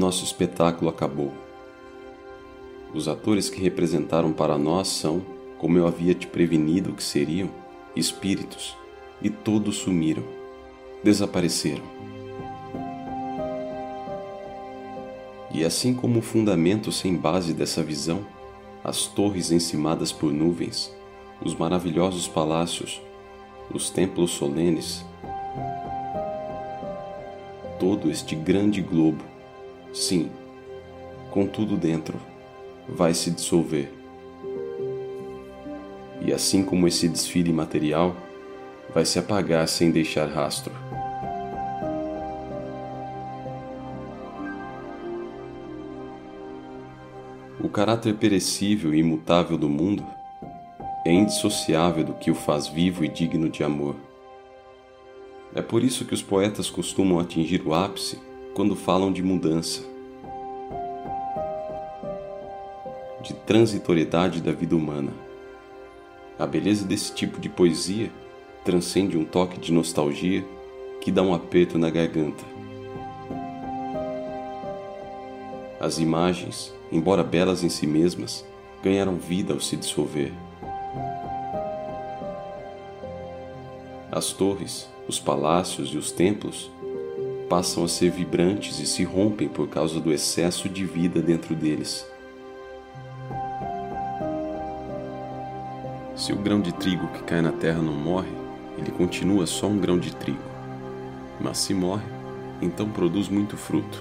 Nosso espetáculo acabou. Os atores que representaram para nós são, como eu havia te prevenido que seriam, espíritos, e todos sumiram, desapareceram. E assim como o fundamento sem base dessa visão, as torres encimadas por nuvens, os maravilhosos palácios, os templos solenes, todo este grande globo, sim, com tudo dentro, vai se dissolver. E assim como esse desfile material, vai se apagar sem deixar rastro. O caráter perecível e imutável do mundo é indissociável do que o faz vivo e digno de amor. É por isso que os poetas costumam atingir o ápice quando falam de mudança, de transitoriedade da vida humana. A beleza desse tipo de poesia transcende um toque de nostalgia que dá um aperto na garganta. As imagens, embora belas em si mesmas, ganharam vida ao se dissolver. As torres, os palácios e os templos passam a ser vibrantes e se rompem por causa do excesso de vida dentro deles. Se o grão de trigo que cai na terra não morre, ele continua só um grão de trigo. Mas se morre, então produz muito fruto.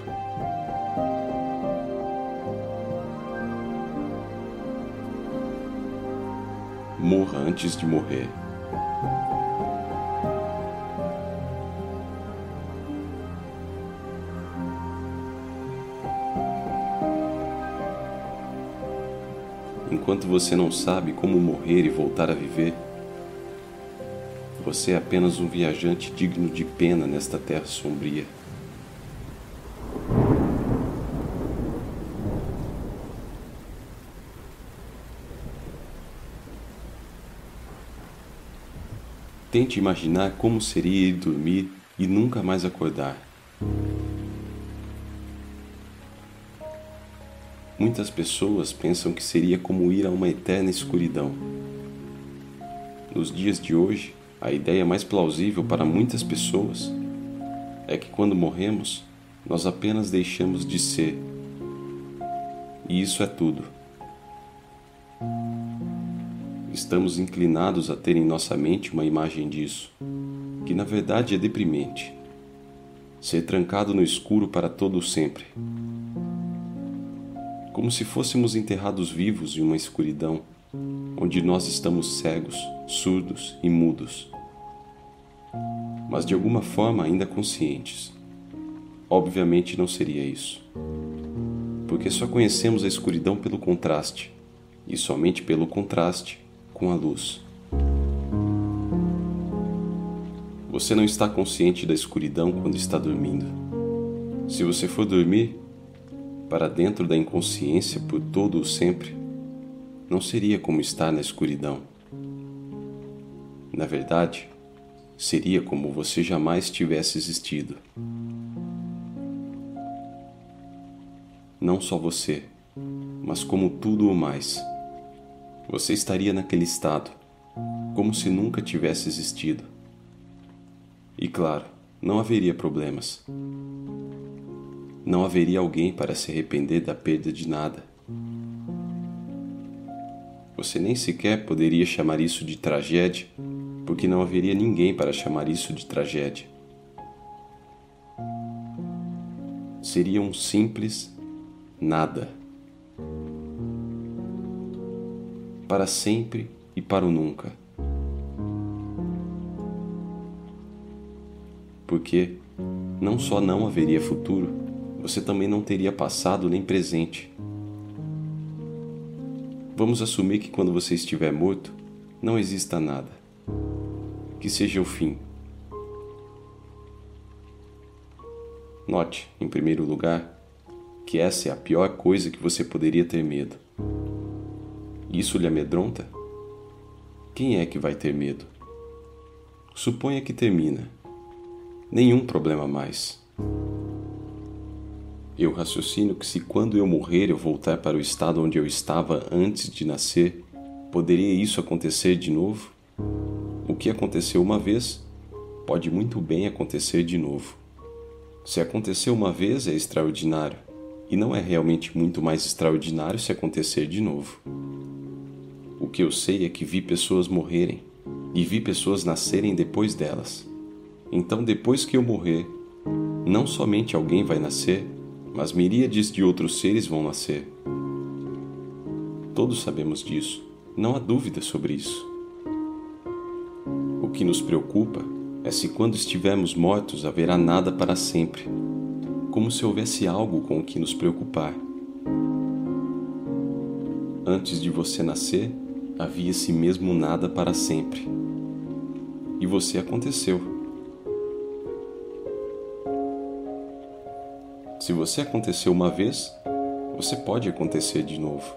Morra antes de morrer. Enquanto você não sabe como morrer e voltar a viver, você é apenas um viajante digno de pena nesta terra sombria. Tente imaginar como seria ir dormir e nunca mais acordar. Muitas pessoas pensam que seria como ir a uma eterna escuridão. Nos dias de hoje, a ideia mais plausível para muitas pessoas é que quando morremos, nós apenas deixamos de ser. E isso é tudo. Estamos inclinados a ter em nossa mente uma imagem disso, que na verdade é deprimente. Ser trancado no escuro para todo o sempre. Como se fôssemos enterrados vivos em uma escuridão onde nós estamos cegos, surdos e mudos, mas de alguma forma ainda conscientes. Obviamente não seria isso, porque só conhecemos a escuridão pelo contraste, e somente pelo contraste com a luz. Você não está consciente da escuridão quando está dormindo. Se você for dormir, para dentro da inconsciência por todo o sempre, não seria como estar na escuridão. Na verdade, seria como você jamais tivesse existido. Não só você, mas como tudo o mais. Você estaria naquele estado, como se nunca tivesse existido. E claro, não haveria problemas. Não haveria alguém para se arrepender da perda de nada. Você nem sequer poderia chamar isso de tragédia, porque não haveria ninguém para chamar isso de tragédia. Seria um simples nada. Para sempre e para o nunca. Porque não só não haveria futuro, você também não teria passado nem presente. Vamos assumir que quando você estiver morto, não exista nada. Que seja o fim. Note, em primeiro lugar, que essa é a pior coisa que você poderia ter medo. Isso lhe amedronta? Quem é que vai ter medo? Suponha que termina. Nenhum problema mais. Eu raciocino que se quando eu morrer eu voltar para o estado onde eu estava antes de nascer, poderia isso acontecer de novo? O que aconteceu uma vez pode muito bem acontecer de novo. Se aconteceu uma vez é extraordinário, e não é realmente muito mais extraordinário se acontecer de novo. O que eu sei é que vi pessoas morrerem e vi pessoas nascerem depois delas. Então, depois que eu morrer, não somente alguém vai nascer, mas miríades de outros seres vão nascer. Todos sabemos disso, não há dúvida sobre isso. O que nos preocupa é se quando estivermos mortos haverá nada para sempre, como se houvesse algo com o que nos preocupar. Antes de você nascer, havia esse mesmo nada para sempre. E você aconteceu. Se você aconteceu uma vez, você pode acontecer de novo.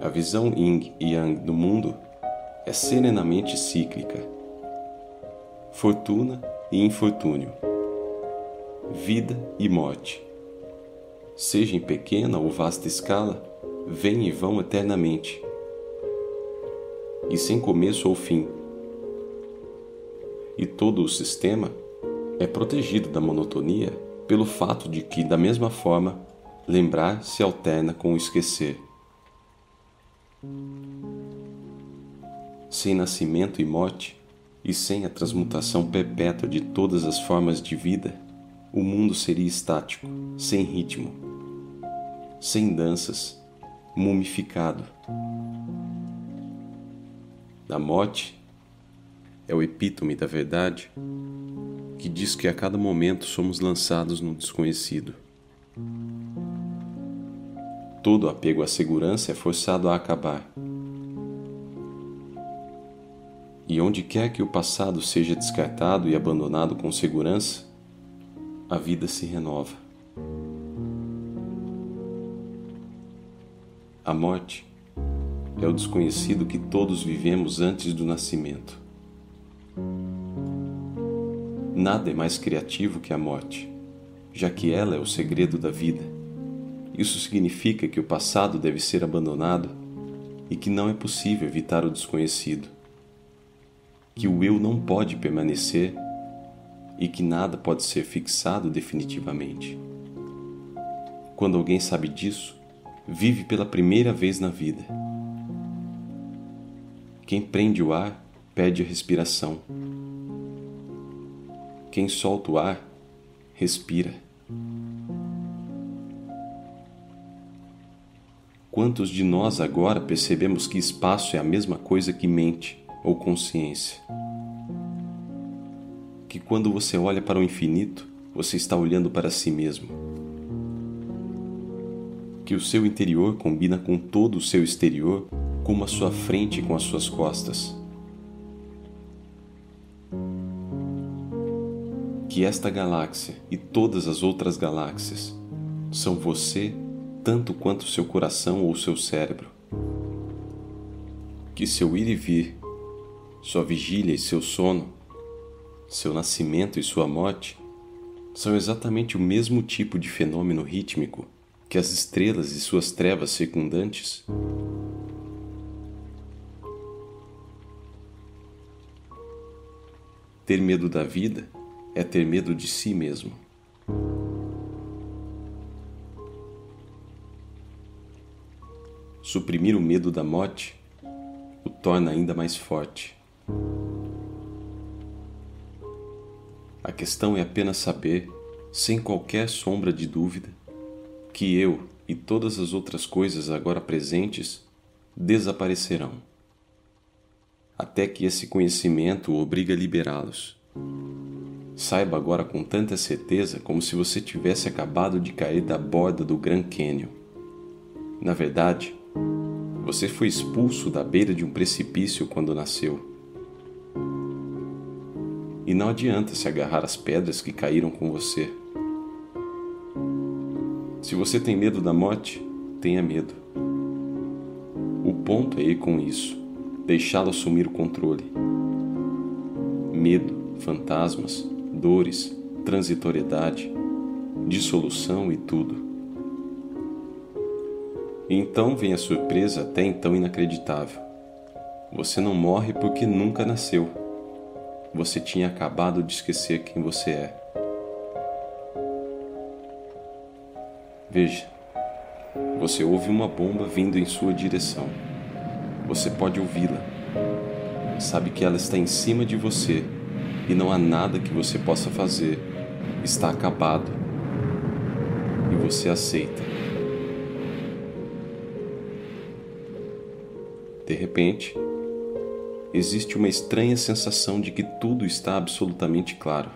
A visão yin e yang do mundo é serenamente cíclica. Fortuna e infortúnio. Vida e morte. Seja em pequena ou vasta escala, vêm e vão eternamente. E sem começo ou fim e todo o sistema é protegido da monotonia pelo fato de que, da mesma forma, lembrar se alterna com o esquecer. Sem nascimento e morte, e sem a transmutação perpétua de todas as formas de vida, o mundo seria estático, sem ritmo, sem danças, mumificado. Da morte é o epítome da verdade que diz que a cada momento somos lançados no desconhecido. Todo apego à segurança é forçado a acabar. E onde quer que o passado seja descartado e abandonado com segurança, a vida se renova. A morte é o desconhecido que todos vivemos antes do nascimento. Nada é mais criativo que a morte, já que ela é o segredo da vida. Isso significa que o passado deve ser abandonado e que não é possível evitar o desconhecido. Que o eu não pode permanecer e que nada pode ser fixado definitivamente. Quando alguém sabe disso, vive pela primeira vez na vida. Quem prende o ar perde a respiração. Quem solta o ar, respira. Quantos de nós agora percebemos que espaço é a mesma coisa que mente ou consciência? Que quando você olha para o infinito, você está olhando para si mesmo. Que o seu interior combina com todo o seu exterior, como a sua frente com as suas costas. Que esta galáxia e todas as outras galáxias são você tanto quanto seu coração ou seu cérebro. Que seu ir e vir, sua vigília e seu sono, seu nascimento e sua morte são exatamente o mesmo tipo de fenômeno rítmico que as estrelas e suas trevas circundantes? Ter medo da vida é ter medo de si mesmo. Suprimir o medo da morte o torna ainda mais forte. A questão é apenas saber, sem qualquer sombra de dúvida, que eu e todas as outras coisas agora presentes desaparecerão, até que esse conhecimento obriga a liberá-los. Saiba agora com tanta certeza como se você tivesse acabado de cair da borda do Grand Canyon. Na verdade, você foi expulso da beira de um precipício quando nasceu. E não adianta se agarrar às pedras que caíram com você. Se você tem medo da morte, tenha medo. O ponto é ir com isso, deixá-lo assumir o controle. Medo, fantasmas, dores, transitoriedade, dissolução e tudo. E então vem a surpresa até então inacreditável. Você não morre porque nunca nasceu. Você tinha acabado de esquecer quem você é. Veja, você ouve uma bomba vindo em sua direção. Você pode ouvi-la. Sabe que ela está em cima de você e não há nada que você possa fazer. Está acabado. E você aceita. De repente, existe uma estranha sensação de que tudo está absolutamente claro.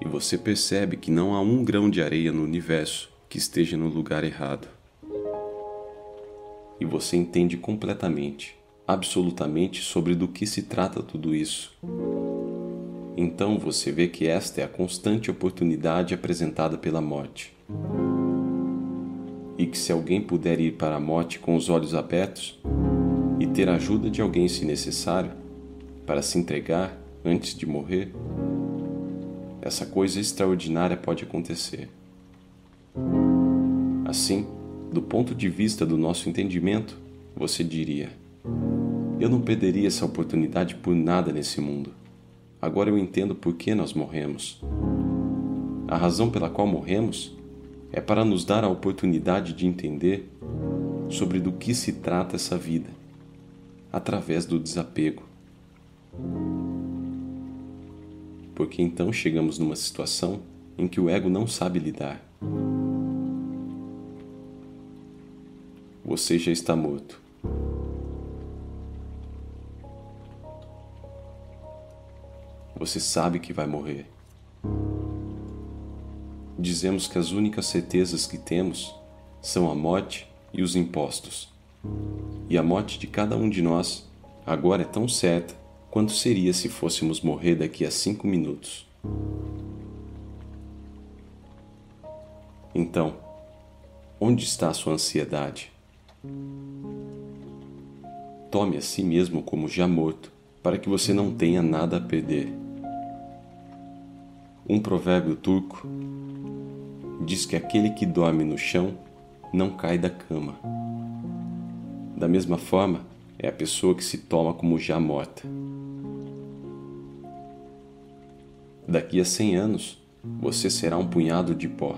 E você percebe que não há um grão de areia no universo que esteja no lugar errado. E você entende completamente, absolutamente sobre do que se trata tudo isso. Então você vê que esta é a constante oportunidade apresentada pela morte e que se alguém puder ir para a morte com os olhos abertos e ter ajuda de alguém se necessário, para se entregar antes de morrer, essa coisa extraordinária pode acontecer. Assim, do ponto de vista do nosso entendimento, você diria: Eu não perderia essa oportunidade por nada nesse mundo. Agora eu entendo por que nós morremos. A razão pela qual morremos é para nos dar a oportunidade de entender sobre do que se trata essa vida, através do desapego. Porque então chegamos numa situação em que o ego não sabe lidar. Você já está morto. Você sabe que vai morrer dizemos que as únicas certezas que temos são a morte e os impostos. E a morte de cada um de nós agora é tão certa quanto seria se fôssemos morrer daqui a cinco minutos. Então, onde está a sua ansiedade? Tome a si mesmo como já morto, para que você não tenha nada a perder. Um provérbio turco diz que aquele que dorme no chão não cai da cama. Da mesma forma, é a pessoa que se toma como já morta. Daqui a cem anos, você será um punhado de pó.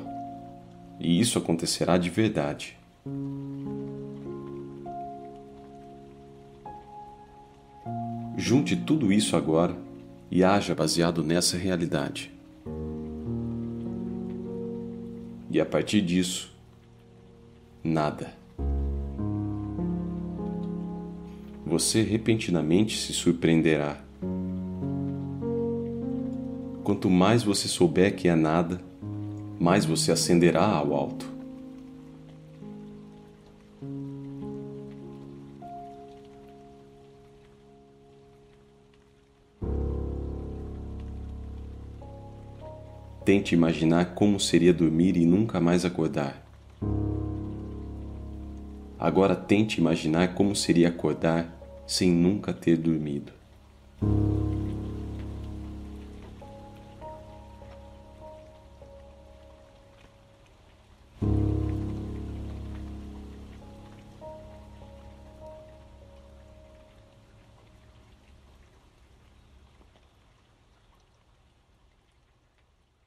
E isso acontecerá de verdade. Junte tudo isso agora e haja baseado nessa realidade. E a partir disso, nada. Você repentinamente se surpreenderá. Quanto mais você souber que é nada, mais você ascenderá ao alto. Tente imaginar como seria dormir e nunca mais acordar. Agora tente imaginar como seria acordar sem nunca ter dormido.